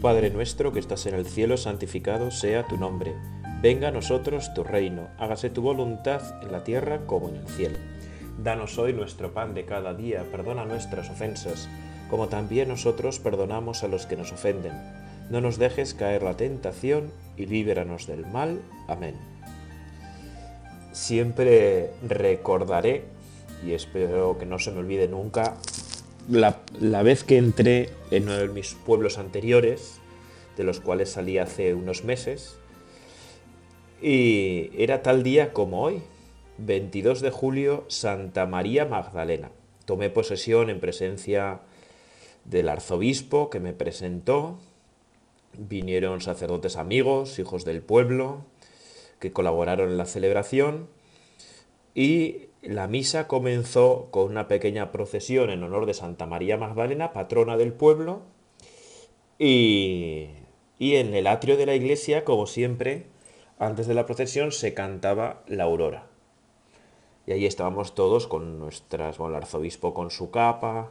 Padre nuestro que estás en el cielo, santificado sea tu nombre. Venga a nosotros tu reino, hágase tu voluntad en la tierra como en el cielo. Danos hoy nuestro pan de cada día, perdona nuestras ofensas, como también nosotros perdonamos a los que nos ofenden. No nos dejes caer la tentación y líbranos del mal. Amén. Siempre recordaré, y espero que no se me olvide nunca, la, la, vez que entré en uno de mis pueblos anteriores, de los cuales salí hace unos meses, y era tal día como hoy, 22 de julio, Santa María Magdalena. Tomé posesión en presencia del arzobispo que me presentó, vinieron sacerdotes amigos, hijos del pueblo, que colaboraron en la celebración, y la misa comenzó con una pequeña procesión en honor de Santa María Magdalena, patrona del pueblo, y, y, en el atrio de la iglesia, como siempre, antes de la procesión se cantaba la aurora. Y ahí estábamos todos con nuestras, bueno, el arzobispo con su capa,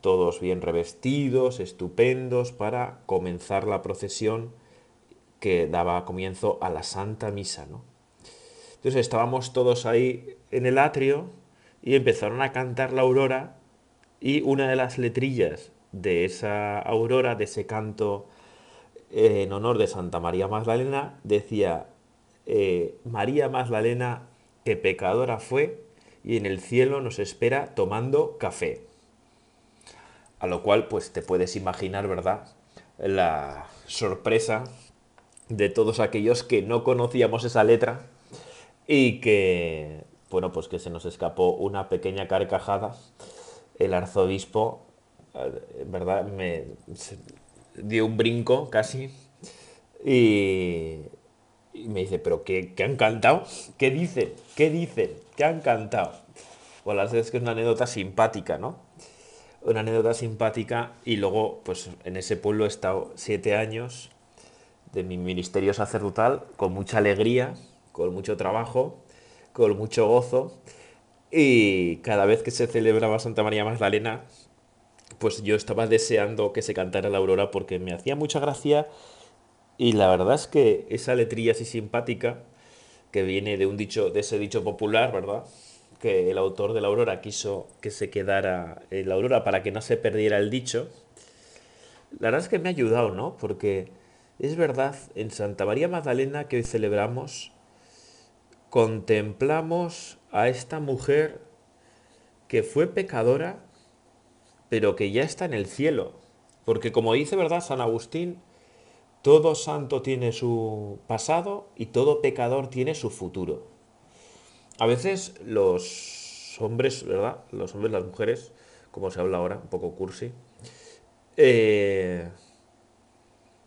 todos bien revestidos, estupendos, para comenzar la procesión que daba comienzo a la Santa Misa, ¿no? Entonces estábamos todos ahí en el atrio y empezaron a cantar la aurora y una de las letrillas de esa aurora, de ese canto eh, en honor de Santa María Magdalena, decía, eh, María Magdalena, que pecadora fue, y en el cielo nos espera tomando café. A lo cual, pues te puedes imaginar, ¿verdad? La sorpresa de todos aquellos que no conocíamos esa letra y que, bueno, pues que se nos escapó una pequeña carcajada. El arzobispo, eh, ¿verdad? Me dio un brinco casi y, me dice, ¿pero qué, qué, han cantado? ¿Qué dicen? ¿Qué dicen? ¿Qué han cantado? Bueno, la verdad es que es una anécdota simpática, ¿no? Una anécdota simpática y luego, pues en ese pueblo he estado siete años de mi ministerio sacerdotal con mucha alegría, con mucho trabajo, con mucho gozo. Y cada vez que se celebraba Santa María Magdalena, pues yo estaba deseando que se cantara la aurora porque me hacía mucha gracia y la verdad es que esa letrilla así simpática que viene de un dicho de ese dicho popular, ¿verdad? Que el autor de la aurora quiso que se quedara en la aurora para que no se perdiera el dicho. La verdad es que me ha ayudado, ¿no? Porque es verdad, en Santa María Magdalena que hoy celebramos, contemplamos a esta mujer que fue pecadora, pero que ya está en el cielo. Porque como dice, ¿verdad? San Agustín, todo santo tiene su pasado y todo pecador tiene su futuro. A veces los hombres, ¿verdad? Los hombres, las mujeres, como se habla ahora, un poco cursi, eh,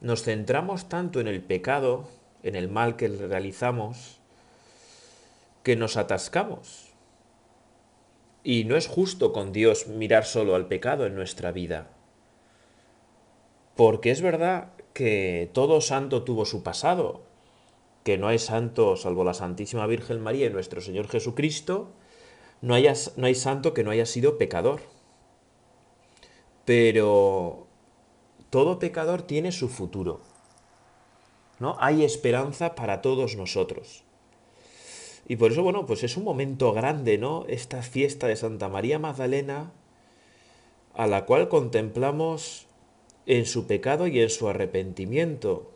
nos centramos tanto en el pecado, en el mal que realizamos, que nos atascamos. Y no es justo con Dios mirar solo al pecado en nuestra vida. Porque es verdad que todo santo tuvo su pasado, que no hay santo salvo la Santísima Virgen María y nuestro Señor Jesucristo, no, haya, no hay santo que no haya sido pecador. Pero todo pecador tiene su futuro. ¿No? Hay esperanza para todos nosotros. Y por eso, bueno, pues es un momento grande, ¿no? Esta fiesta de Santa María Magdalena, a la cual contemplamos en su pecado y en su arrepentimiento,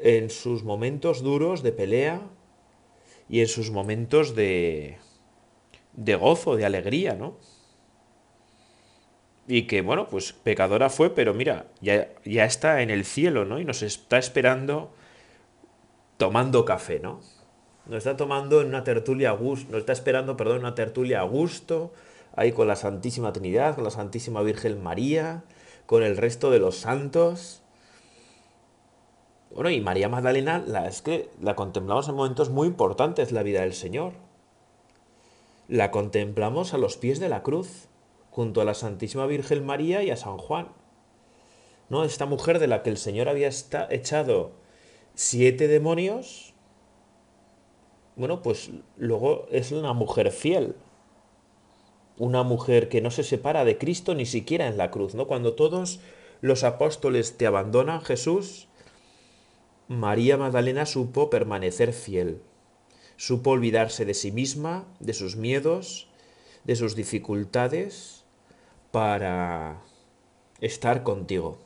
en sus momentos duros de pelea y en sus momentos de, de gozo, de alegría, ¿no? y que, bueno, pues pecadora fue, pero mira, ya, ya está en el cielo, ¿no? Y nos está esperando tomando café, ¿no? Nos está tomando en una tertulia a gusto, está esperando, perdón, una tertulia a gusto, ahí con la Santísima Trinidad, con la Santísima Virgen María, con el resto de los santos. Bueno, y María Magdalena, la, es que la contemplamos en momentos muy importantes la vida del Señor. La contemplamos a los pies de la cruz junto a la Santísima Virgen María y a San Juan. ¿No? Esta mujer de la que el Señor había echado siete demonios, bueno, pues luego es una mujer fiel. Una mujer que no se separa de Cristo ni siquiera en la cruz, ¿no? Cuando todos los apóstoles te abandonan, Jesús, María Magdalena supo permanecer fiel, supo olvidarse de sí misma, de sus miedos, de sus dificultades, para estar contigo.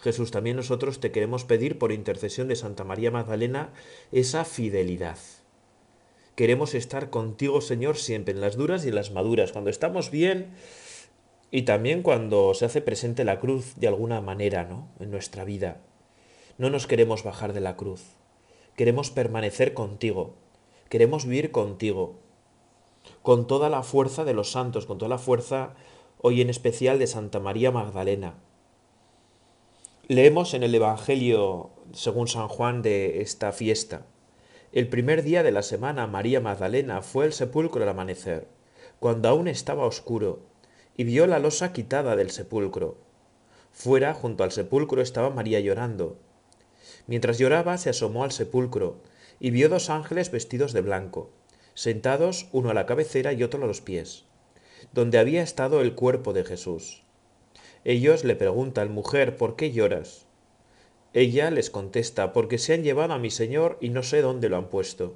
Jesús, también nosotros te queremos pedir por intercesión de Santa María Magdalena esa fidelidad. Queremos estar contigo, Señor, siempre, en las duras y en las maduras, cuando estamos bien y también cuando se hace presente la cruz de alguna manera, ¿no? En nuestra vida. No nos queremos bajar de la cruz. Queremos permanecer contigo. Queremos vivir contigo. Con toda la fuerza de los santos, con toda la fuerza hoy en especial de Santa María Magdalena. Leemos en el Evangelio, según San Juan, de esta fiesta. El primer día de la semana María Magdalena fue al sepulcro al amanecer, cuando aún estaba oscuro, y vio la losa quitada del sepulcro. Fuera, junto al sepulcro, estaba María llorando. Mientras lloraba, se asomó al sepulcro, y vio dos ángeles vestidos de blanco, sentados uno a la cabecera y otro a los pies, donde había estado el cuerpo de Jesús ellos le preguntan, mujer, ¿por qué lloras? Ella les contesta, porque se han llevado a mi señor y no sé dónde lo han puesto.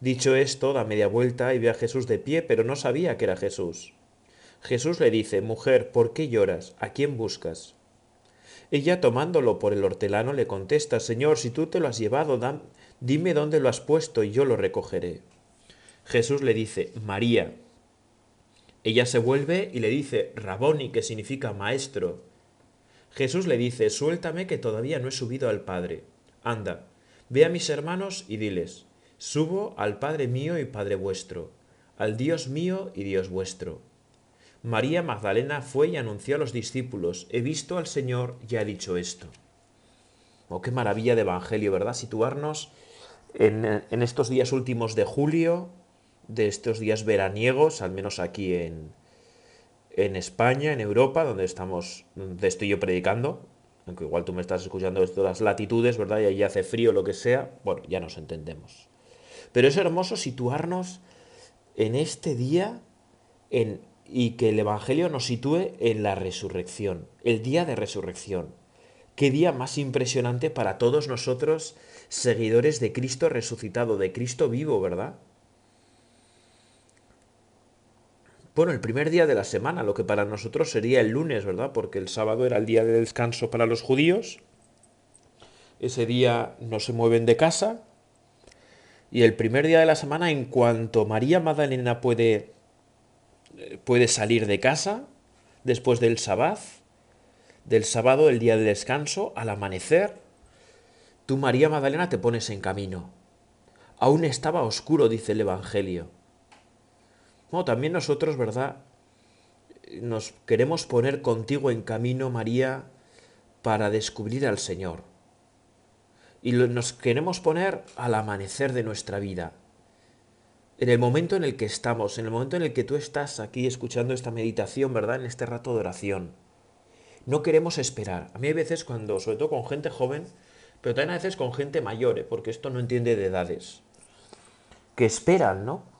Dicho esto, da media vuelta y ve a Jesús de pie, pero no sabía que era Jesús. Jesús le dice, mujer, ¿por qué lloras? ¿A quién buscas? Ella, tomándolo por el hortelano, le contesta, Señor, si tú te lo has llevado, dime dónde lo has puesto y yo lo recogeré. Jesús le dice, María. Ella se vuelve y le dice, Raboni, que significa maestro. Jesús le dice, suéltame que todavía no he subido al Padre. Anda, ve a mis hermanos y diles, subo al Padre mío y Padre vuestro, al Dios mío y Dios vuestro. María Magdalena fue y anunció a los discípulos, he visto al Señor y ha dicho esto. Oh, qué maravilla de Evangelio, ¿verdad? Situarnos en, en estos días últimos de julio, de estos días veraniegos, al menos aquí en, en España, en Europa, donde estamos, donde estoy yo predicando, aunque igual tú me estás escuchando desde las latitudes, ¿verdad? Y ahí hace frío, lo que sea, bueno, ya nos entendemos. Pero es hermoso situarnos en este día en, y que el Evangelio nos sitúe en la resurrección, el día de resurrección. Qué día más impresionante para todos nosotros, seguidores de Cristo resucitado, de Cristo vivo, ¿verdad? Bueno, el primer día de la semana, lo que para nosotros sería el lunes, ¿verdad? Porque el sábado era el día de descanso para los judíos. Ese día no se mueven de casa. Y el primer día de la semana, en cuanto María Magdalena puede, eh, puede salir de casa, después del sabbat, del sábado, el día de descanso, al amanecer, tú María Magdalena te pones en camino. Aún estaba oscuro, dice el Evangelio también nosotros, ¿verdad? Nos queremos poner contigo en camino, María, para descubrir al Señor. Y nos queremos poner al amanecer de nuestra vida. En el momento en el que estamos, en el momento en el que tú estás aquí escuchando esta meditación, ¿verdad? En este rato de oración. No queremos esperar. A mí hay veces cuando, sobre todo con gente joven, pero también a veces con gente mayor, ¿eh? porque esto no entiende de edades, que esperan, ¿no?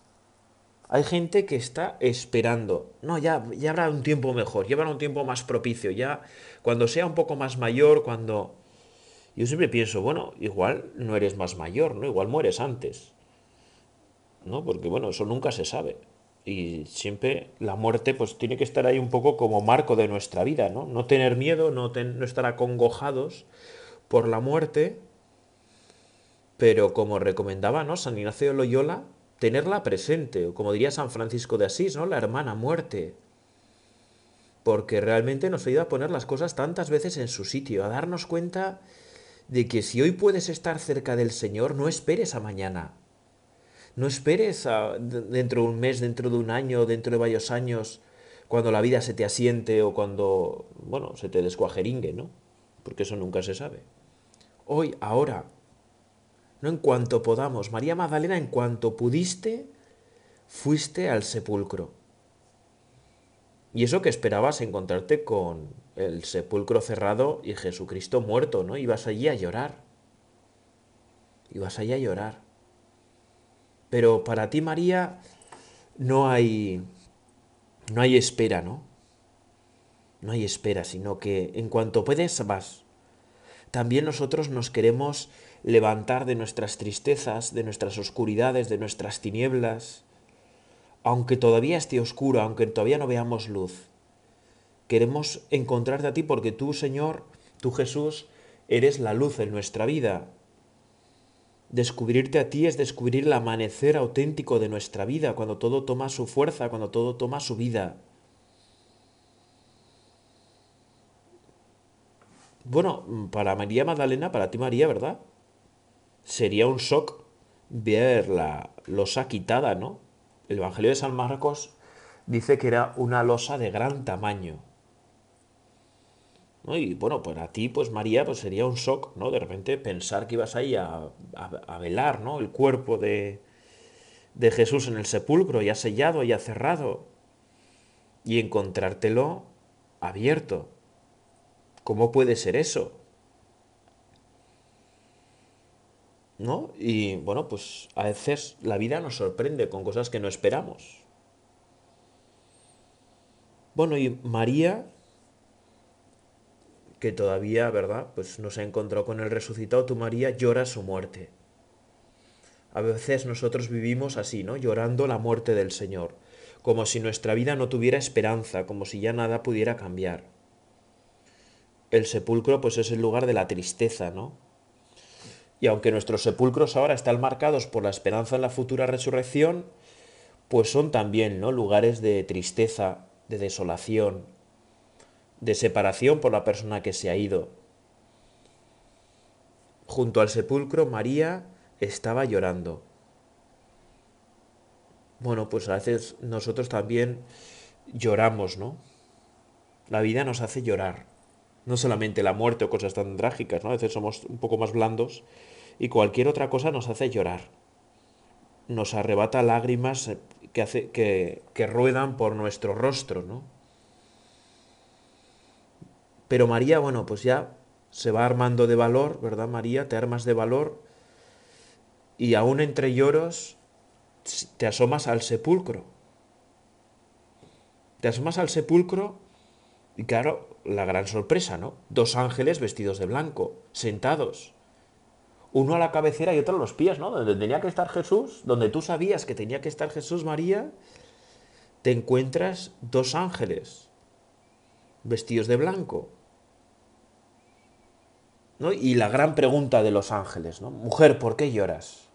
Hay gente que está esperando. No, ya, ya habrá un tiempo mejor, ya habrá un tiempo más propicio, ya cuando sea un poco más mayor, cuando... Yo siempre pienso, bueno, igual no eres más mayor, ¿no? Igual mueres antes. ¿No? Porque bueno, eso nunca se sabe. Y siempre la muerte pues tiene que estar ahí un poco como marco de nuestra vida, ¿no? No tener miedo, no, estar acongojados por la muerte, pero como recomendaba, ¿no? San Ignacio de Loyola, tenerla presente, o como diría San Francisco de Asís, ¿no? La hermana muerte. Porque realmente nos ayuda a poner las cosas tantas veces en su sitio, a darnos cuenta de que si hoy puedes estar cerca del Señor, no esperes a mañana. No esperes a, dentro de un mes, dentro de un año, dentro de varios años, cuando la vida se te asiente o cuando, bueno, se te descuajeringue, ¿no? Porque eso nunca se sabe. Hoy, ahora, no en cuanto podamos. María Magdalena, en cuanto pudiste, fuiste al sepulcro. Y eso que esperabas encontrarte con el sepulcro cerrado y Jesucristo muerto, ¿no? Ibas allí a llorar. Ibas allí a llorar. Pero para ti, María, no hay no hay espera, ¿no? No hay espera, sino que en cuanto puedes vas. También nosotros nos queremos levantar de nuestras tristezas, de nuestras oscuridades, de nuestras tinieblas, aunque todavía esté oscuro, aunque todavía no veamos luz. Queremos encontrarte a ti porque tú, Señor, tú Jesús, eres la luz en nuestra vida. Descubrirte a ti es descubrir el amanecer auténtico de nuestra vida, cuando todo toma su fuerza, cuando todo toma su vida. Bueno, para María Magdalena, para ti María, ¿verdad? Sería un shock ver la losa quitada, ¿no? El Evangelio de San Marcos dice que era una losa de gran tamaño. Y bueno, para ti, pues María, pues sería un shock, ¿no? De repente pensar que ibas ahí a, a, velar, ¿no? El cuerpo de, de Jesús en el sepulcro, ya sellado, ya cerrado, y encontrártelo abierto. ¿Cómo puede ser eso? ¿No? Y bueno, pues a veces la vida nos sorprende con cosas que no esperamos. Bueno, y María que todavía, ¿verdad? Pues no se ha encontrado con el resucitado, tu María llora su muerte. A veces nosotros vivimos así, ¿no? Llorando la muerte del Señor, como si nuestra vida no tuviera esperanza, como si ya nada pudiera cambiar. El sepulcro pues es el lugar de la tristeza, ¿no? Y aunque nuestros sepulcros ahora están marcados por la esperanza en la futura resurrección, pues son también, ¿no? lugares de tristeza, de desolación, de separación por la persona que se ha ido. Junto al sepulcro María estaba llorando. Bueno, pues a veces nosotros también lloramos, ¿no? La vida nos hace llorar. No solamente la muerte o cosas tan trágicas, ¿no? A veces somos un poco más blandos y cualquier otra cosa nos hace llorar. Nos arrebata lágrimas que, hace, que, que ruedan por nuestro rostro, ¿no? Pero María, bueno, pues ya se va armando de valor, ¿verdad, María? Te armas de valor y aún entre lloros te asomas al sepulcro. Te asomas al sepulcro y claro, la gran sorpresa, ¿no? Dos ángeles vestidos de blanco, sentados. Uno a la cabecera y otro a los pies, ¿no? Donde tenía que estar Jesús, donde tú sabías que tenía que estar Jesús, María, te encuentras dos ángeles vestidos de blanco. Y la gran pregunta de los ángeles, ¿no? Mujer, ¿por qué lloras?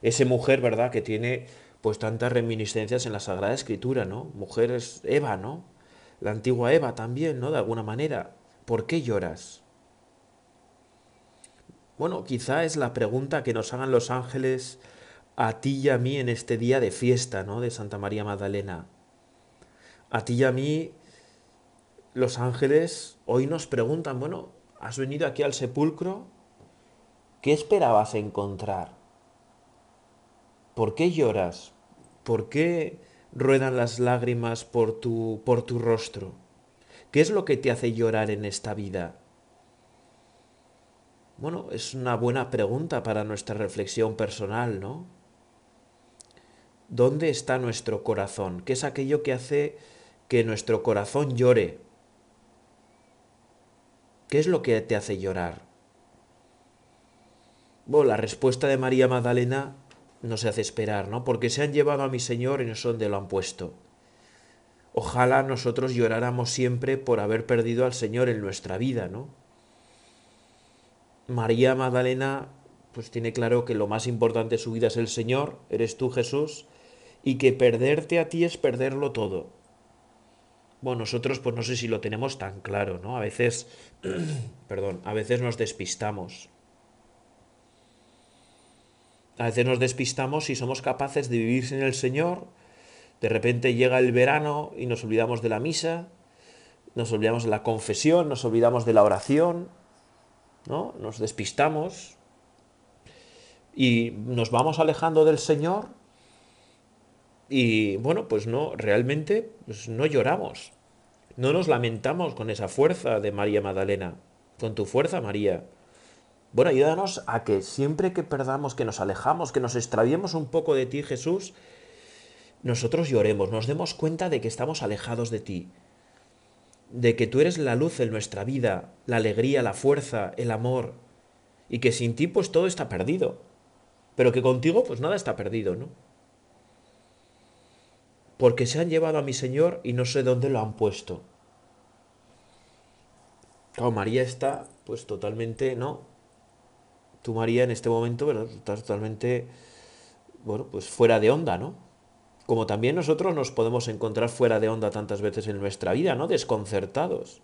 Ese mujer, ¿verdad?, que tiene pues tantas reminiscencias en la Sagrada Escritura, ¿no? Mujer es Eva, ¿no? La antigua Eva también, ¿no? De alguna manera. ¿Por qué lloras? Bueno, quizá es la pregunta que nos hagan los ángeles a ti y a mí en este día de fiesta, ¿no? De Santa María Magdalena. A ti y a mí, los ángeles hoy nos preguntan, bueno, has venido aquí al sepulcro, ¿qué esperabas encontrar? ¿Por qué lloras? ¿Por qué ruedan las lágrimas por tu, por tu rostro? ¿Qué es lo que te hace llorar en esta vida? Bueno, es una buena pregunta para nuestra reflexión personal, ¿no? ¿Dónde está nuestro corazón? ¿Qué es aquello que hace que nuestro corazón llore? ¿Qué es lo que te hace llorar? Bueno, la respuesta de María Magdalena no se hace esperar, ¿no? Porque se han llevado a mi Señor y no sé dónde lo han puesto. Ojalá nosotros lloráramos siempre por haber perdido al Señor en nuestra vida, ¿no? María Magdalena pues tiene claro que lo más importante de su vida es el Señor, eres tú Jesús, y que perderte a ti es perderlo todo. Bueno, nosotros pues no sé si lo tenemos tan claro, ¿no? A veces, perdón, a veces nos despistamos. A veces nos despistamos y somos capaces de vivir sin el Señor. De repente llega el verano y nos olvidamos de la misa, nos olvidamos de la confesión, nos olvidamos de la oración, ¿no? Nos despistamos y nos vamos alejando del Señor y bueno, pues no, realmente pues no lloramos. No nos lamentamos con esa fuerza de María Magdalena, con tu fuerza, María. Bueno, ayúdanos a que siempre que perdamos, que nos alejamos, que nos extraviemos un poco de ti, Jesús, nosotros lloremos, nos demos cuenta de que estamos alejados de ti. De que tú eres la luz en nuestra vida, la alegría, la fuerza, el amor, y que sin ti pues todo está perdido, pero que contigo pues nada está perdido, ¿no? Porque se han llevado a mi Señor y no sé dónde lo han puesto. Claro, María está pues totalmente, ¿no? Tú María en este momento, ¿verdad? Estás totalmente, bueno, pues fuera de onda, ¿no? Como también nosotros nos podemos encontrar fuera de onda tantas veces en nuestra vida, ¿no? Desconcertados.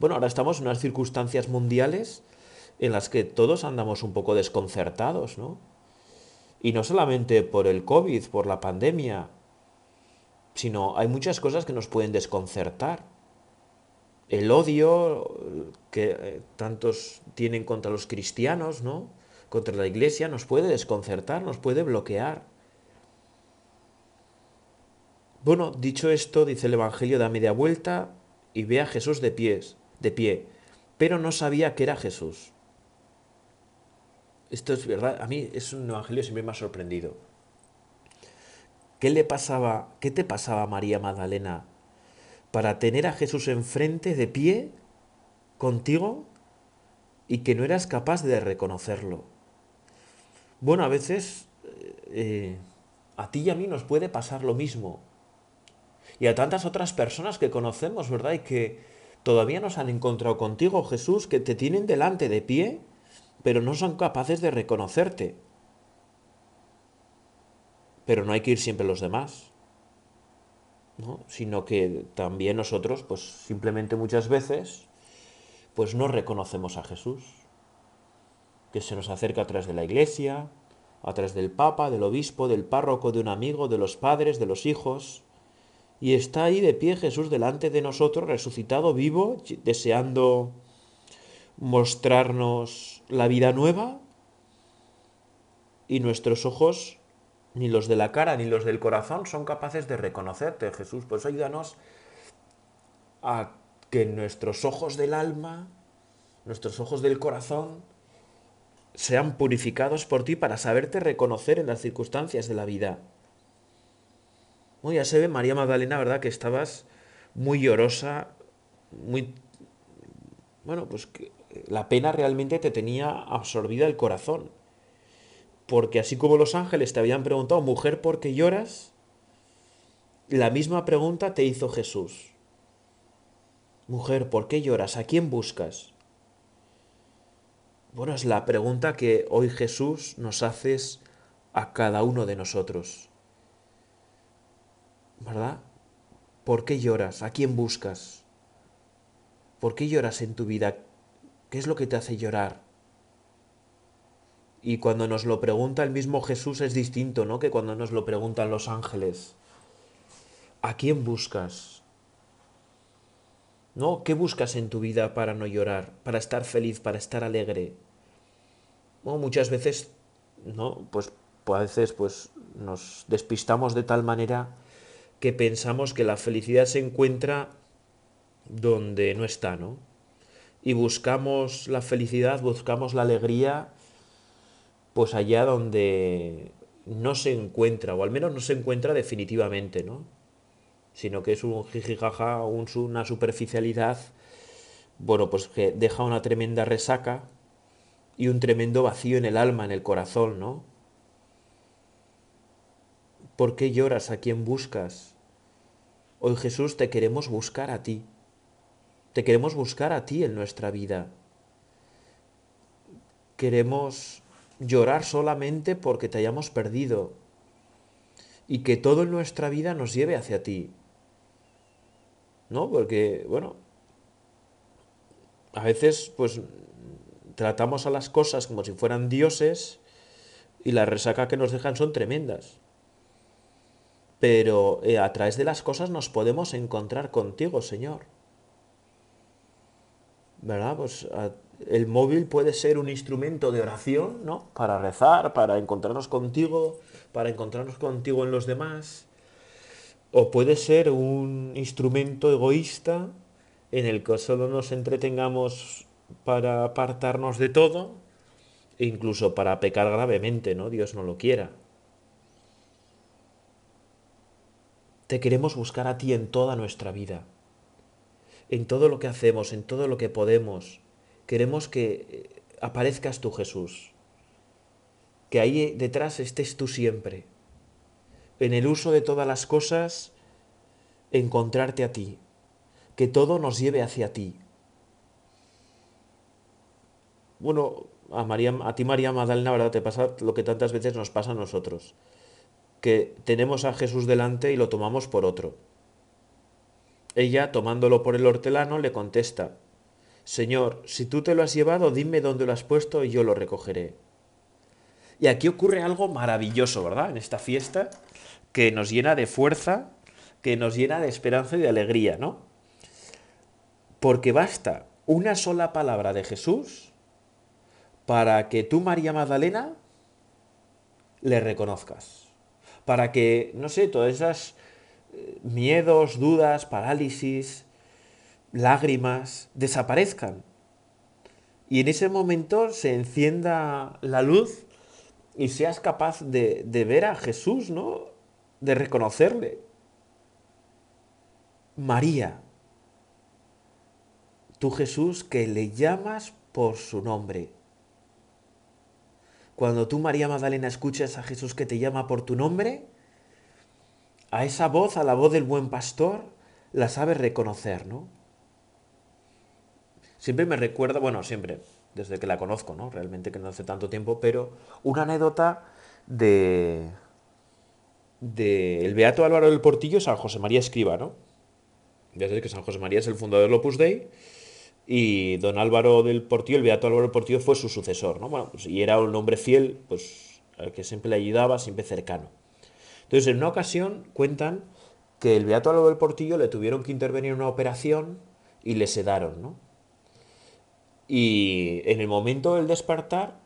Bueno, ahora estamos en unas circunstancias mundiales en las que todos andamos un poco desconcertados, ¿no? Y no solamente por el COVID, por la pandemia, sino hay muchas cosas que nos pueden desconcertar. El odio que eh, tantos tienen contra los cristianos, ¿no? Contra la iglesia nos puede desconcertar, nos puede bloquear. Bueno, dicho esto, dice el Evangelio, da media vuelta y ve a Jesús de pies, de pie, pero no sabía que era Jesús. Esto es verdad, a mí es un evangelio siempre me ha sorprendido. ¿Qué le pasaba, qué te pasaba María Magdalena para tener a Jesús enfrente de pie contigo y que no eras capaz de reconocerlo? Bueno, a veces eh, a ti y a mí nos puede pasar lo mismo y a tantas otras personas que conocemos, ¿verdad? Y que todavía no se han encontrado contigo, Jesús, que te tienen delante de pie, pero no son capaces de reconocerte. Pero no hay que ir siempre los demás, ¿no? sino que también nosotros, pues simplemente muchas veces, pues no reconocemos a Jesús, que se nos acerca a través de la iglesia, a través del Papa, del obispo, del párroco, de un amigo, de los padres, de los hijos, y está ahí de pie Jesús delante de nosotros, resucitado, vivo, deseando mostrarnos la vida nueva. Y nuestros ojos, ni los de la cara ni los del corazón, son capaces de reconocerte, Jesús. Pues ayúdanos a que nuestros ojos del alma, nuestros ojos del corazón, sean purificados por ti para saberte reconocer en las circunstancias de la vida ya se ve, María Magdalena, ¿verdad? Que estabas muy llorosa, muy... Bueno, pues la pena realmente te tenía absorbida el corazón. Porque así como los ángeles te habían preguntado, mujer, ¿por qué lloras? La misma pregunta te hizo Jesús. Mujer, ¿por qué lloras? ¿A quién buscas? Bueno, es la pregunta que hoy Jesús nos hace a cada uno de nosotros. ¿Verdad? ¿Por qué lloras? ¿A quién buscas? ¿Por qué lloras en tu vida? ¿Qué es lo que te hace llorar? Y cuando nos lo pregunta el mismo Jesús es distinto, ¿no? Que cuando nos lo preguntan los ángeles. ¿A quién buscas? ¿No? ¿Qué buscas en tu vida para no llorar, para estar feliz, para estar alegre? muchas veces, ¿no? Pues, pues a veces pues nos despistamos de tal manera que pensamos que la felicidad se encuentra donde no está, ¿no? Y buscamos la felicidad, buscamos la alegría, pues allá donde no se encuentra, o al menos no se encuentra definitivamente, ¿no? Sino que es un jijijaja, una superficialidad, bueno, pues que deja una tremenda resaca y un tremendo vacío en el alma, en el corazón, ¿no? ¿Por qué lloras? ¿A quién buscas? Hoy Jesús te queremos buscar a ti. Te queremos buscar a ti en nuestra vida. Queremos llorar solamente porque te hayamos perdido y que todo en nuestra vida nos lleve hacia ti. ¿No? Porque, bueno, a veces pues tratamos a las cosas como si fueran dioses y la resaca que nos dejan son tremendas pero eh, a través de las cosas nos podemos encontrar contigo, Señor. ¿Verdad? Pues el móvil puede ser un instrumento de oración, ¿no? Para rezar, para encontrarnos contigo, para encontrarnos contigo en los demás. O puede ser un instrumento egoísta en el que solo nos entretengamos para apartarnos de todo e incluso para pecar gravemente, ¿no? Dios no lo quiera. Te queremos buscar a ti en toda nuestra vida. en todo lo que hacemos, en todo lo que podemos, queremos que eh, aparezcas tú, Jesús. Que ahí detrás estés tú siempre. En el uso de todas las cosas, encontrarte a ti. Que todo nos lleve hacia ti. Bueno, a, María, a ti María Magdalena, ¿verdad? Te pasa lo que tantas veces nos pasa a nosotros. Que tenemos a Jesús delante y lo tomamos por otro. Ella, tomándolo por el hortelano, le contesta, Señor, si tú te lo has llevado, dime dónde lo has puesto y yo lo recogeré. Y aquí ocurre algo maravilloso, ¿verdad? En esta fiesta, que nos llena de fuerza, que nos llena de esperanza y de alegría, ¿no? Porque basta una sola palabra de Jesús para que tú, María Magdalena, le reconozcas. Para que, no sé, todas esas eh, miedos, dudas, parálisis, lágrimas desaparezcan. Y en ese momento se encienda la luz y seas capaz de, de ver a Jesús, ¿no? De reconocerle. María, tú Jesús que le llamas por su nombre. Cuando tú, María Magdalena, escuchas a Jesús que te llama por tu nombre, a esa voz, a la voz del buen pastor, la sabes reconocer, ¿no? Siempre me recuerda, bueno, siempre, desde que la conozco, ¿no? Realmente que no hace tanto tiempo, pero una anécdota de, de el Beato Álvaro del Portillo, San José María Escriba, ¿no? Ya sabéis que San José María es el fundador del Opus Dei y don Álvaro del Portillo, el Beato Álvaro del Portillo fue su sucesor, ¿no? Bueno, pues, y era un hombre fiel, pues al que siempre le ayudaba, siempre cercano. Entonces, en una ocasión cuentan que el Beato Álvaro del Portillo le tuvieron que intervenir en una operación y le sedaron, ¿no? Y en el momento del despertar,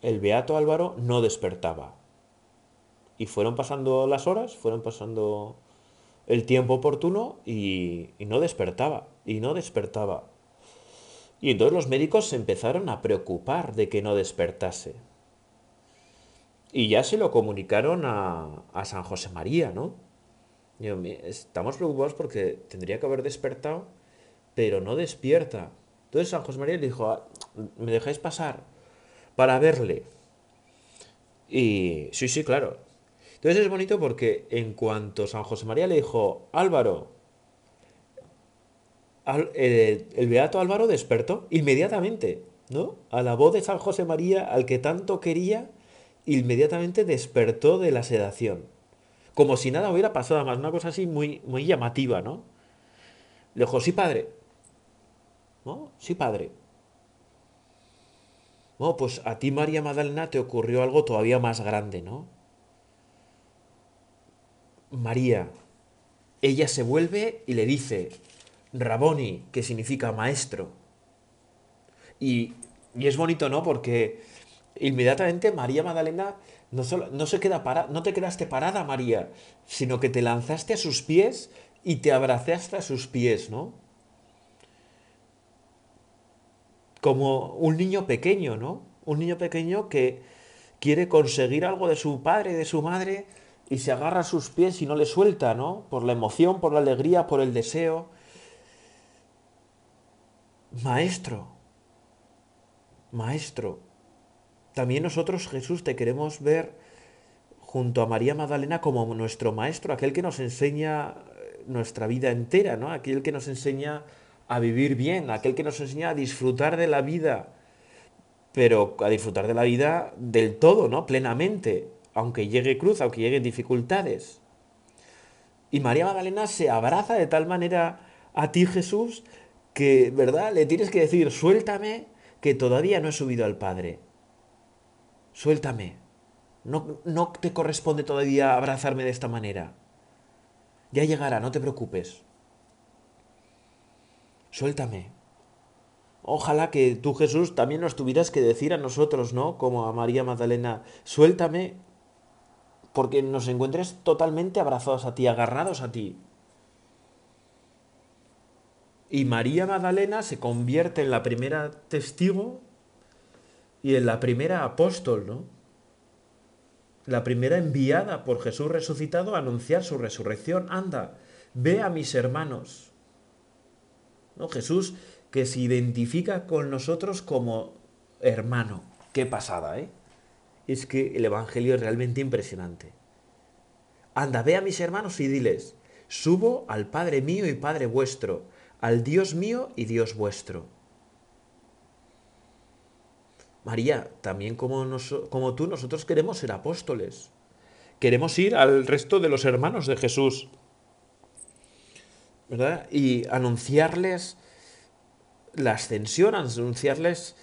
el Beato Álvaro no despertaba. Y fueron pasando las horas, fueron pasando el tiempo oportuno y, y no despertaba, y no despertaba. Y entonces los médicos se empezaron a preocupar de que no despertase. Y ya se lo comunicaron a, San José María, ¿no? estamos preocupados porque tendría que haber despertado, pero no despierta. Entonces San José María le dijo, ah, ¿me dejáis pasar para verle? Y sí, sí, claro. Entonces es bonito porque en cuanto San José María le dijo, Álvaro, el, el Beato Álvaro despertó inmediatamente, ¿no? A la voz de San José María, al que tanto quería, inmediatamente despertó de la sedación. Como si nada hubiera pasado, más una cosa así muy, muy llamativa, ¿no? Le dijo, sí, padre. ¿No? Sí, padre. Bueno, pues a ti, María Magdalena, te ocurrió algo todavía más grande, ¿no? María, ella se vuelve y le dice, Raboni, que significa maestro. Y, y es bonito, ¿no? Porque inmediatamente María Magdalena no, solo, no se queda no te quedaste parada, María, sino que te lanzaste a sus pies y te abrazaste a sus pies, ¿no? Como un niño pequeño, ¿no? Un niño pequeño que quiere conseguir algo de su padre, de su madre, y se agarra a sus pies y no le suelta, ¿no? Por la emoción, por la alegría, por el deseo. Maestro, maestro, también nosotros, Jesús, te queremos ver junto a María Magdalena como nuestro maestro, aquel que nos enseña nuestra vida entera, ¿no? Aquel que nos enseña a vivir bien, aquel que nos enseña a disfrutar de la vida, pero a disfrutar de la vida del todo, ¿no? Plenamente, aunque llegue cruz, aunque lleguen dificultades. Y María Magdalena se abraza de tal manera a ti, Jesús, que, ¿verdad? Le tienes que decir, suéltame, que todavía no he subido al Padre suéltame. No, no te corresponde todavía abrazarme de esta manera. Ya llegará, no te preocupes. Suéltame. Ojalá que tú, Jesús, también nos tuvieras que decir a nosotros, ¿no? Como a María Magdalena, suéltame, porque nos encuentres totalmente abrazados a ti, agarrados a ti. Y María Magdalena se convierte en la primera testigo y en la primera apóstol, ¿no? La primera enviada por Jesús resucitado a anunciar su resurrección. Anda, ve a mis hermanos. ¿no? Jesús que se identifica con nosotros como hermano. Qué pasada, ¿eh? Es que el Evangelio es realmente impresionante. Anda, ve a mis hermanos y diles, subo al Padre mío y Padre vuestro, al Dios mío y Dios vuestro. María, también como, tú, nosotros queremos ser apóstoles. Queremos ir al resto de los hermanos de Jesús. ¿Verdad? Y anunciarles la ascensión, anunciarles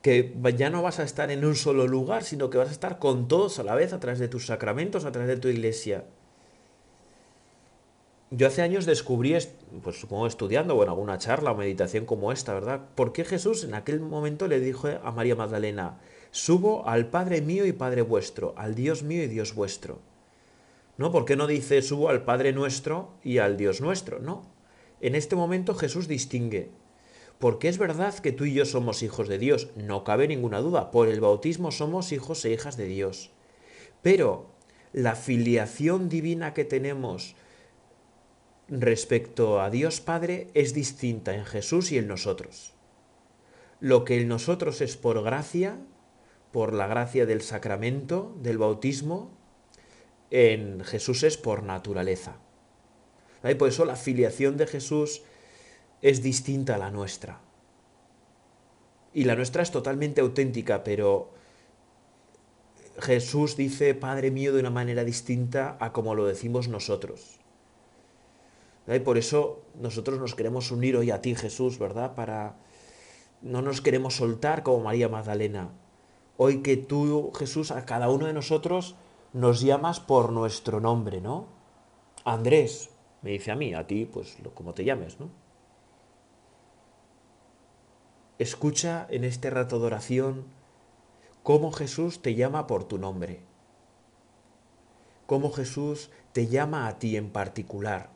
que ya no vas a estar en un solo lugar, sino que vas a estar con todos a la vez a través de tus sacramentos, a través de tu iglesia. Yo hace años descubrí, pues supongo estudiando o en alguna charla o meditación como esta, ¿verdad? ¿Por qué Jesús en aquel momento le dijo a María Magdalena, subo al Padre mío y Padre vuestro, al Dios mío y Dios vuestro? ¿No? ¿Por qué no dice subo al Padre nuestro y al Dios nuestro? No. En este momento Jesús distingue. Porque es verdad que tú y yo somos hijos de Dios, no cabe ninguna duda. Por el bautismo somos hijos e hijas de Dios. Pero la filiación divina que tenemos respecto a Dios Padre es distinta en Jesús y en nosotros. Lo que en nosotros es por gracia, por la gracia del sacramento, del bautismo, en Jesús es por naturaleza. Por eso la filiación de Jesús es distinta a la nuestra. Y la nuestra es totalmente auténtica, pero Jesús dice Padre mío de una manera distinta a como lo decimos nosotros. Y por eso nosotros nos queremos unir hoy a ti, Jesús, ¿verdad? Para no nos queremos soltar como María Magdalena. Hoy que tú, Jesús, a cada uno de nosotros nos llamas por nuestro nombre, ¿no? Andrés, me dice a mí, a ti, pues como te llames, ¿no? Escucha en este rato de oración cómo Jesús te llama por tu nombre, cómo Jesús te llama a ti en particular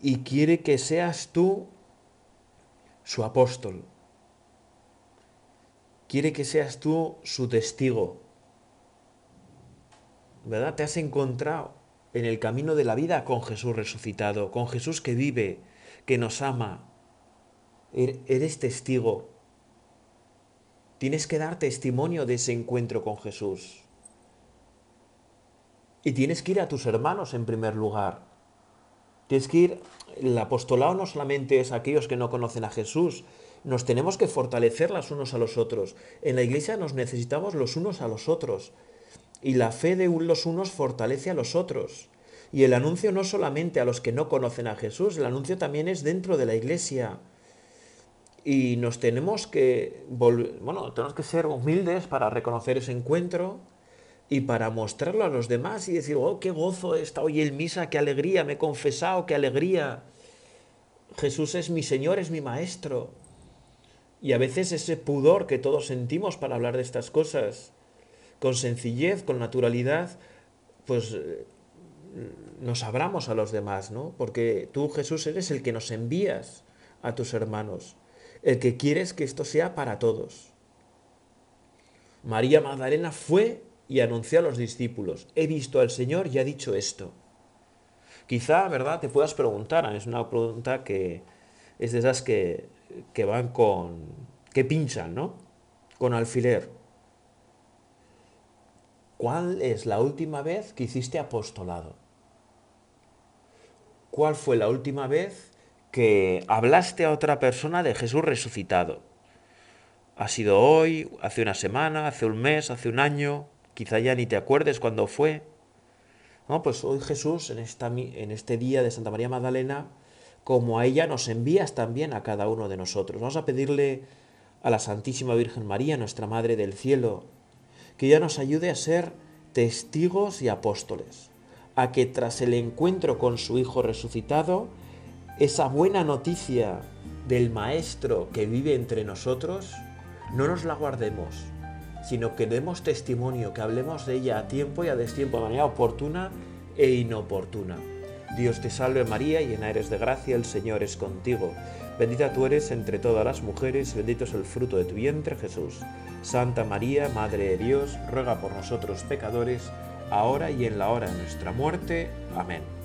y quiere que seas tú su apóstol, quiere que seas tú su testigo, ¿verdad? Te has encontrado en el camino de la vida con Jesús resucitado, con Jesús que vive, que nos ama. Er-, eres testigo. Tienes que dar testimonio de ese encuentro con Jesús. Y tienes que ir a tus hermanos en primer lugar. Tienes que ir, el apostolado no solamente es aquellos que no conocen a Jesús, nos tenemos que fortalecer los unos a los otros. En la iglesia nos necesitamos los unos a los otros. Y la fe de los unos fortalece a los otros. Y el anuncio no solamente a los que no conocen a Jesús, el anuncio también es dentro de la iglesia. Y nos tenemos que, bueno, tenemos que ser humildes para reconocer ese encuentro y para mostrarlo a los demás y decir, oh, qué gozo está hoy en misa, qué alegría, me he confesado, qué alegría. Jesús es mi Señor, es mi Maestro. Y a veces ese pudor que todos sentimos para hablar de estas cosas, con sencillez, con naturalidad, pues eh, nos abramos a los demás, ¿no? Porque tú, Jesús, eres el que nos envías a tus hermanos, el que quieres que esto sea para todos. María Magdalena fue y anunció a los discípulos, he visto al Señor y ha dicho esto. Quizá, ¿verdad? Te puedas preguntar, es una pregunta que es de esas que, que van con, que pinchan, ¿no? Con alfiler. ¿Cuál es la última vez que hiciste apostolado? ¿Cuál fue la última vez que hablaste a otra persona de Jesús resucitado? ¿Ha sido hoy, hace una semana, hace un mes, hace un año? Quizá ya ni te acuerdes cuándo fue. Pues hoy Jesús, en, en este día de Santa María Magdalena, como a ella nos envías también a cada uno de nosotros. Vamos a pedirle a la Santísima Virgen María, nuestra Madre del Cielo, que ella nos ayude a ser testigos y apóstoles, a que tras el encuentro con su Hijo resucitado, esa buena noticia del Maestro que vive entre nosotros, no nos la guardemos, sino que demos testimonio, que hablemos de ella a tiempo y a destiempo, de manera oportuna e inoportuna. Dios te salve María, llena eres de gracia, el Señor es contigo. Bendita tú eres entre todas las mujeres, bendito es el fruto de tu vientre Jesús. Santa María, Madre de Dios, ruega por nosotros pecadores, ahora y en la hora de nuestra muerte. Amén.